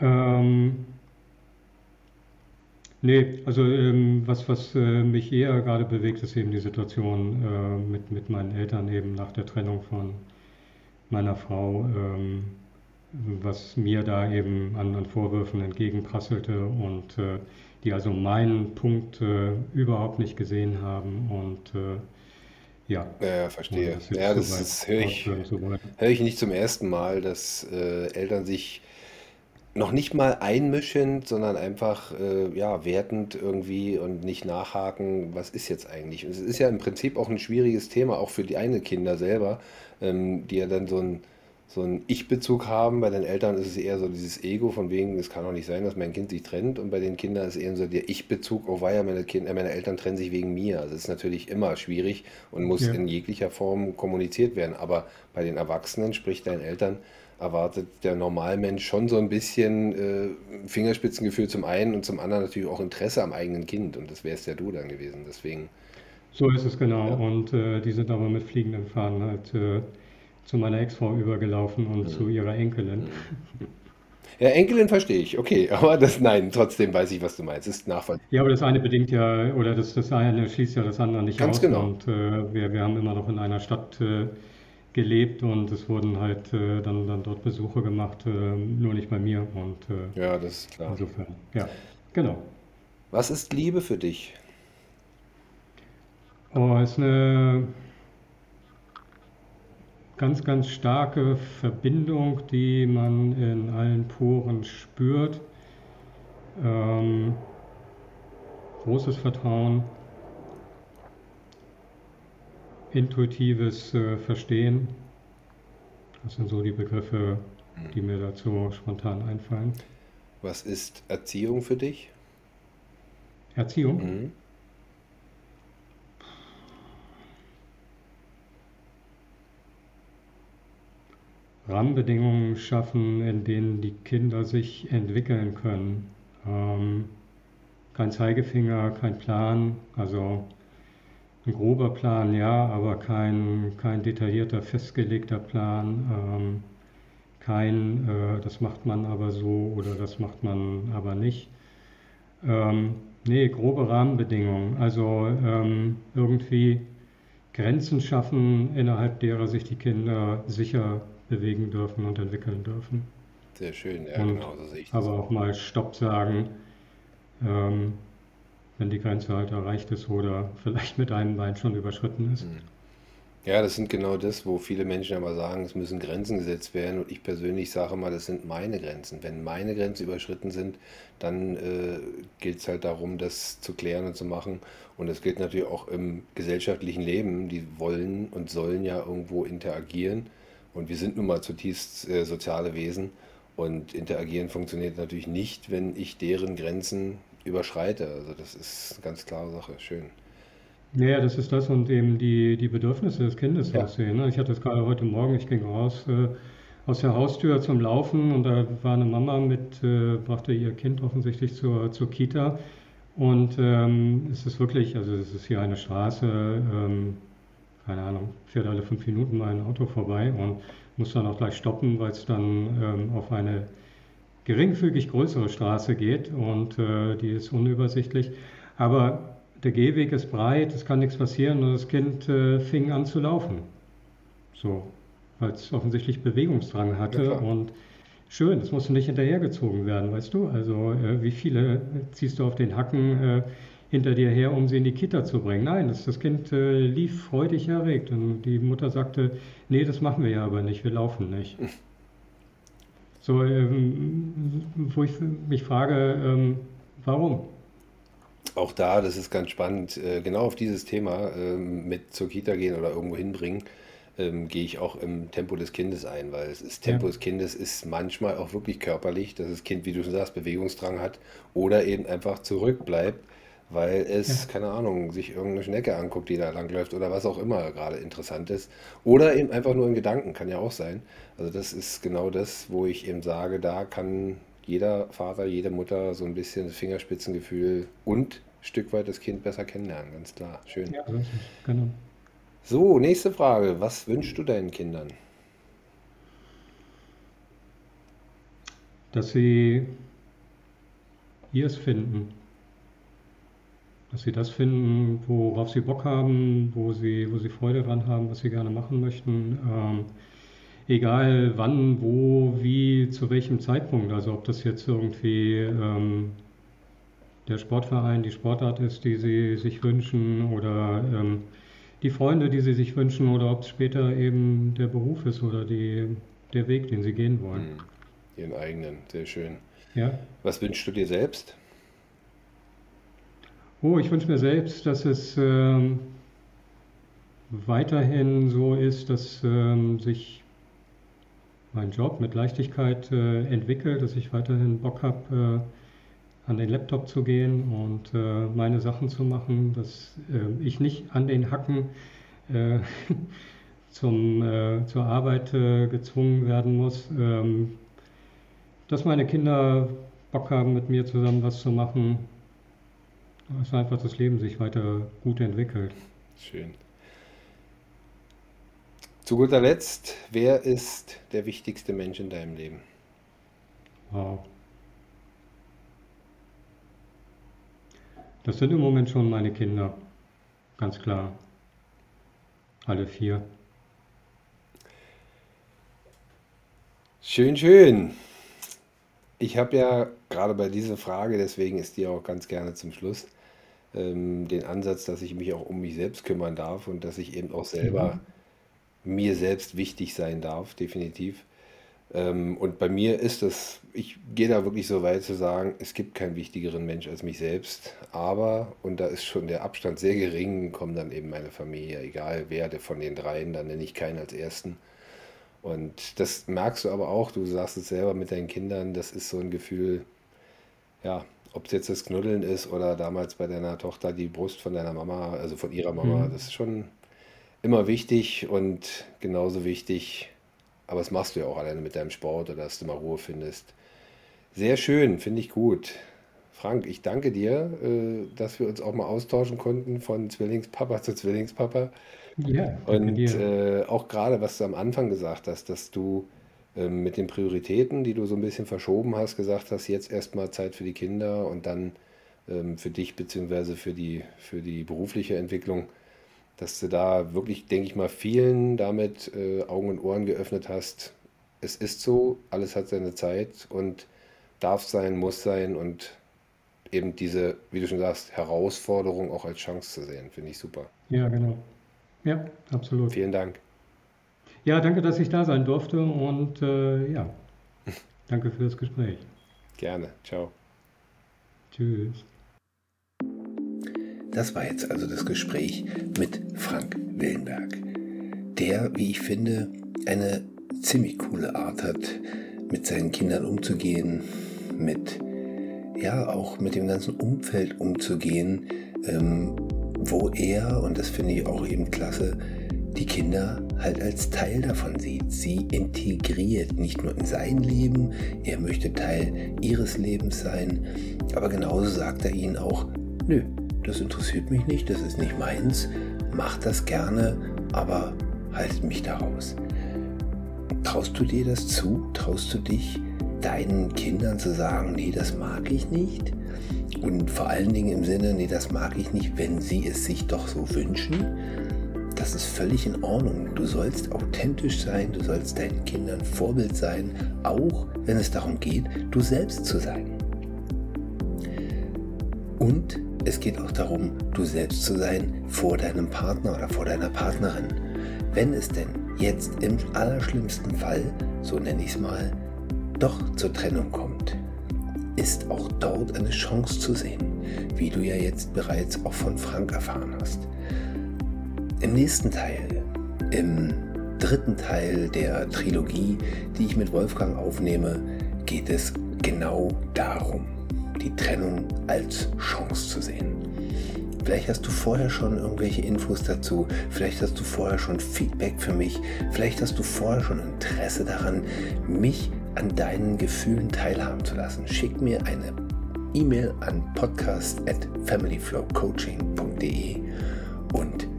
Ähm, nee, also ähm, was, was äh, mich eher gerade bewegt, ist eben die Situation äh, mit, mit meinen Eltern eben nach der Trennung von meiner Frau, ähm, was mir da eben an, an Vorwürfen entgegenprasselte und äh, die also meinen Punkt äh, überhaupt nicht gesehen haben und äh, ja, Ja, verstehe. das Ja, das, weit das höre ich, höre ich nicht zum ersten Mal, dass äh, Eltern sich noch nicht mal einmischend, sondern einfach äh, ja, wertend irgendwie und nicht nachhaken, was ist jetzt eigentlich. Und es ist ja im Prinzip auch ein schwieriges Thema, auch für die eigenen Kinder selber, ähm, die ja dann so ein, so einen Ich-Bezug haben. Bei den Eltern ist es eher so dieses Ego, von wegen, es kann doch nicht sein, dass mein Kind sich trennt. Und bei den Kindern ist eher so der Ich-Bezug, oh weia, meine kind, äh, meine Eltern trennen sich wegen mir. Also es ist natürlich immer schwierig und muss Ja. in jeglicher Form kommuniziert werden. Aber bei den Erwachsenen, sprich deinen Eltern, erwartet der Normalmensch schon so ein bisschen äh, Fingerspitzengefühl zum einen und zum anderen natürlich auch Interesse am eigenen Kind. Und das wärst ja du dann gewesen. Deswegen, So ist es genau. ja. Und äh, die sind aber mit fliegenden Fahnen halt äh, zu meiner Ex-Frau übergelaufen und Hm, zu ihrer Enkelin. hm. Ja, Enkelin verstehe ich, okay, aber das, nein, trotzdem weiß ich, was du meinst. Ist nachvollziehbar. Ja, aber das eine bedingt ja, oder das, das eine schließt ja das andere nicht Ganz aus. genau. Und äh, wir, wir haben immer noch in einer Stadt äh, gelebt und es wurden halt äh, dann, dann dort Besuche gemacht, äh, nur nicht bei mir. Und äh, Ja, das ist klar. insofern, ja, genau. Was ist Liebe für dich? Oh, ist eine ganz, ganz starke Verbindung, die man in allen Poren spürt. Ähm, großes Vertrauen, intuitives äh, Verstehen. Das sind so die Begriffe, die mir dazu spontan einfallen. Was ist Erziehung für dich? Erziehung. Mhm. Rahmenbedingungen schaffen, in denen die Kinder sich entwickeln können. Ähm, kein Zeigefinger, kein Plan, also ein grober Plan, ja, aber kein, kein detaillierter, festgelegter Plan, ähm, kein, äh, das macht man aber so oder das macht man aber nicht. Ähm, nee, grobe Rahmenbedingungen, also ähm, irgendwie Grenzen schaffen, innerhalb derer sich die Kinder sicher bewegen dürfen und entwickeln dürfen. Sehr schön, ja, Und genau, so sehe ich das aber auch. mal Stopp sagen, ähm, wenn die Grenze halt erreicht ist oder vielleicht mit einem Bein schon überschritten ist. Mhm. Ja, das sind genau das, wo viele Menschen aber sagen, es müssen Grenzen gesetzt werden. Und ich persönlich sage mal, das sind meine Grenzen. Wenn meine Grenzen überschritten sind, dann äh, gilt es halt darum, das zu klären und zu machen. Und das gilt natürlich auch im gesellschaftlichen Leben. Die wollen und sollen ja irgendwo interagieren. Und wir sind nun mal zutiefst äh, soziale Wesen. Und interagieren funktioniert natürlich nicht, wenn ich deren Grenzen überschreite. Also das ist eine ganz klare Sache. Schön. Naja, das ist das und eben die, die Bedürfnisse des Kindes Ja. aussehen. Ne? Ich hatte es gerade heute Morgen, ich ging raus äh, aus der Haustür zum Laufen und da war eine Mama mit, äh, brachte ihr Kind offensichtlich zur, zur Kita. Und ähm, es ist wirklich, also es ist hier eine Straße, ähm, keine Ahnung, fährt alle fünf Minuten mal ein Auto vorbei und muss dann auch gleich stoppen, weil es dann ähm, auf eine geringfügig größere Straße geht und äh, die ist unübersichtlich. Aber der Gehweg ist breit, es kann nichts passieren und das Kind äh, fing an zu laufen. So, weil es offensichtlich Bewegungsdrang Ja, hatte klar. und schön, es musste nicht hinterhergezogen werden, weißt du? Also äh, wie viele ziehst du auf den Hacken äh, hinter dir her, um sie in die Kita zu bringen? Nein, das, das Kind äh, lief freudig erregt und die Mutter sagte, nee, das machen wir ja aber nicht, wir laufen nicht. So, ähm, wo ich mich frage, ähm, warum? Auch da, das ist ganz spannend, äh, genau auf dieses Thema ähm, mit zur Kita gehen oder irgendwo hinbringen, ähm, gehe ich auch im Tempo des Kindes ein, weil es ist Ja, Tempo des Kindes ist manchmal auch wirklich körperlich, dass das Kind, wie du schon sagst, Bewegungsdrang hat oder eben einfach zurückbleibt, weil es, ja, keine Ahnung, sich irgendeine Schnecke anguckt, die da langläuft oder was auch immer gerade interessant ist. Oder eben einfach nur in Gedanken, kann ja auch sein. Also das ist genau das, wo ich eben sage, da kann jeder Vater, jede Mutter so ein bisschen das Fingerspitzengefühl und ein Stück weit das Kind besser kennenlernen, ganz klar. Schön. ja, es, genau. So, nächste Frage. Was wünschst du deinen Kindern? Dass sie ihrs finden, dass sie das finden, worauf sie Bock haben, wo sie, wo sie Freude dran haben, was sie gerne machen möchten. Ähm, egal wann, wo, wie, zu welchem Zeitpunkt. Also ob das jetzt irgendwie ähm, der Sportverein, die Sportart ist, die sie sich wünschen oder ähm, die Freunde, die sie sich wünschen oder ob es später eben der Beruf ist oder die, der Weg, den sie gehen wollen. Hm, ihren eigenen, sehr schön. Ja. Was wünschst du dir selbst? Oh, ich wünsche mir selbst, dass es ähm, weiterhin so ist, dass ähm, sich mein Job mit Leichtigkeit äh, entwickelt, dass ich weiterhin Bock habe, äh, an den Laptop zu gehen und äh, meine Sachen zu machen, dass äh, ich nicht an den Hacken äh, zum, äh, zur Arbeit gezwungen werden muss, ähm, dass meine Kinder Bock haben, mit mir zusammen was zu machen, dass einfach das Leben sich weiter gut entwickelt. Schön. Zu guter Letzt, wer ist der wichtigste Mensch in deinem Leben? Wow. Das sind im Moment schon meine Kinder, ganz klar. Alle vier. Schön, schön. Ich habe ja gerade bei dieser Frage, deswegen ist die auch ganz gerne zum Schluss, ähm, den Ansatz, dass ich mich auch um mich selbst kümmern darf und dass ich eben auch selber mhm. mir selbst wichtig sein darf, definitiv. Ähm, und bei mir ist es, ich gehe da wirklich so weit zu sagen, es gibt keinen wichtigeren Mensch als mich selbst. Aber, und da ist schon der Abstand sehr gering, kommt dann eben meine Familie, egal wer der von den dreien, dann nenne ich keinen als ersten. Und das merkst du aber auch, du sagst es selber mit deinen Kindern, das ist so ein Gefühl, ja, ob es jetzt das Knuddeln ist oder damals bei deiner Tochter die Brust von deiner Mama, also von ihrer Mama, mhm. das ist schon immer wichtig und genauso wichtig, aber das machst du ja auch alleine mit deinem Sport oder dass du mal Ruhe findest. Sehr schön, finde ich gut. Frank, ich danke dir, äh, dass wir uns auch mal austauschen konnten von Zwillingspapa zu Zwillingspapa. Ja, Und äh, auch gerade, was du am Anfang gesagt hast, dass du mit den Prioritäten, die du so ein bisschen verschoben hast, gesagt hast, jetzt erstmal Zeit für die Kinder und dann ähm, für dich beziehungsweise für die, für die berufliche Entwicklung, dass du da wirklich, denke ich mal, vielen damit äh, Augen und Ohren geöffnet hast. Es ist so, alles hat seine Zeit und darf sein, muss sein und eben diese, wie du schon sagst, Herausforderung auch als Chance zu sehen, finde ich super. Ja, genau. Ja, absolut. Vielen Dank. Ja, danke, dass ich da sein durfte und äh, ja, danke für das Gespräch. Gerne. Ciao. Tschüss. Das war jetzt also das Gespräch mit Frank Willenberg, der, wie ich finde, eine ziemlich coole Art hat, mit seinen Kindern umzugehen, mit ja auch mit dem ganzen Umfeld umzugehen, ähm, wo er, und das finde ich auch eben klasse, die Kinder halt als Teil davon sieht, sie integriert, nicht nur in sein Leben, er möchte Teil ihres Lebens sein, aber genauso sagt er ihnen auch, nö, das interessiert mich nicht, das ist nicht meins, mach das gerne, aber haltet mich daraus. Traust du dir das zu? Traust du dich, deinen Kindern zu sagen, nee, das mag ich nicht? Und vor allen Dingen im Sinne, nee, das mag ich nicht, wenn sie es sich doch so wünschen. Das ist völlig in Ordnung. Du sollst authentisch sein, du sollst deinen Kindern Vorbild sein, auch wenn es darum geht, du selbst zu sein. Und es geht auch darum, du selbst zu sein vor deinem Partner oder vor deiner Partnerin. Wenn es denn jetzt im allerschlimmsten Fall, so nenne ich es mal, doch zur Trennung kommt, ist auch dort eine Chance zu sehen, wie du ja jetzt bereits auch von Frank erfahren hast. Im nächsten Teil, im dritten Teil der Trilogie, die ich mit Wolfgang aufnehme, geht es genau darum, die Trennung als Chance zu sehen. Vielleicht hast du vorher schon irgendwelche Infos dazu, vielleicht hast du vorher schon Feedback für mich, vielleicht hast du vorher schon Interesse daran, mich an deinen Gefühlen teilhaben zu lassen. Schick mir eine E-Mail an podcast at familyflowcoaching.de und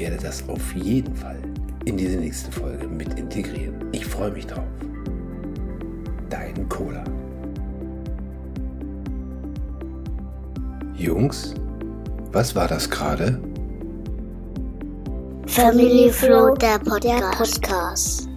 werde das auf jeden Fall in diese nächste Folge mit integrieren. Ich freue mich drauf. Dein Cola. Jungs, was war das gerade? Family Flow, der Podcast. Der Podcast.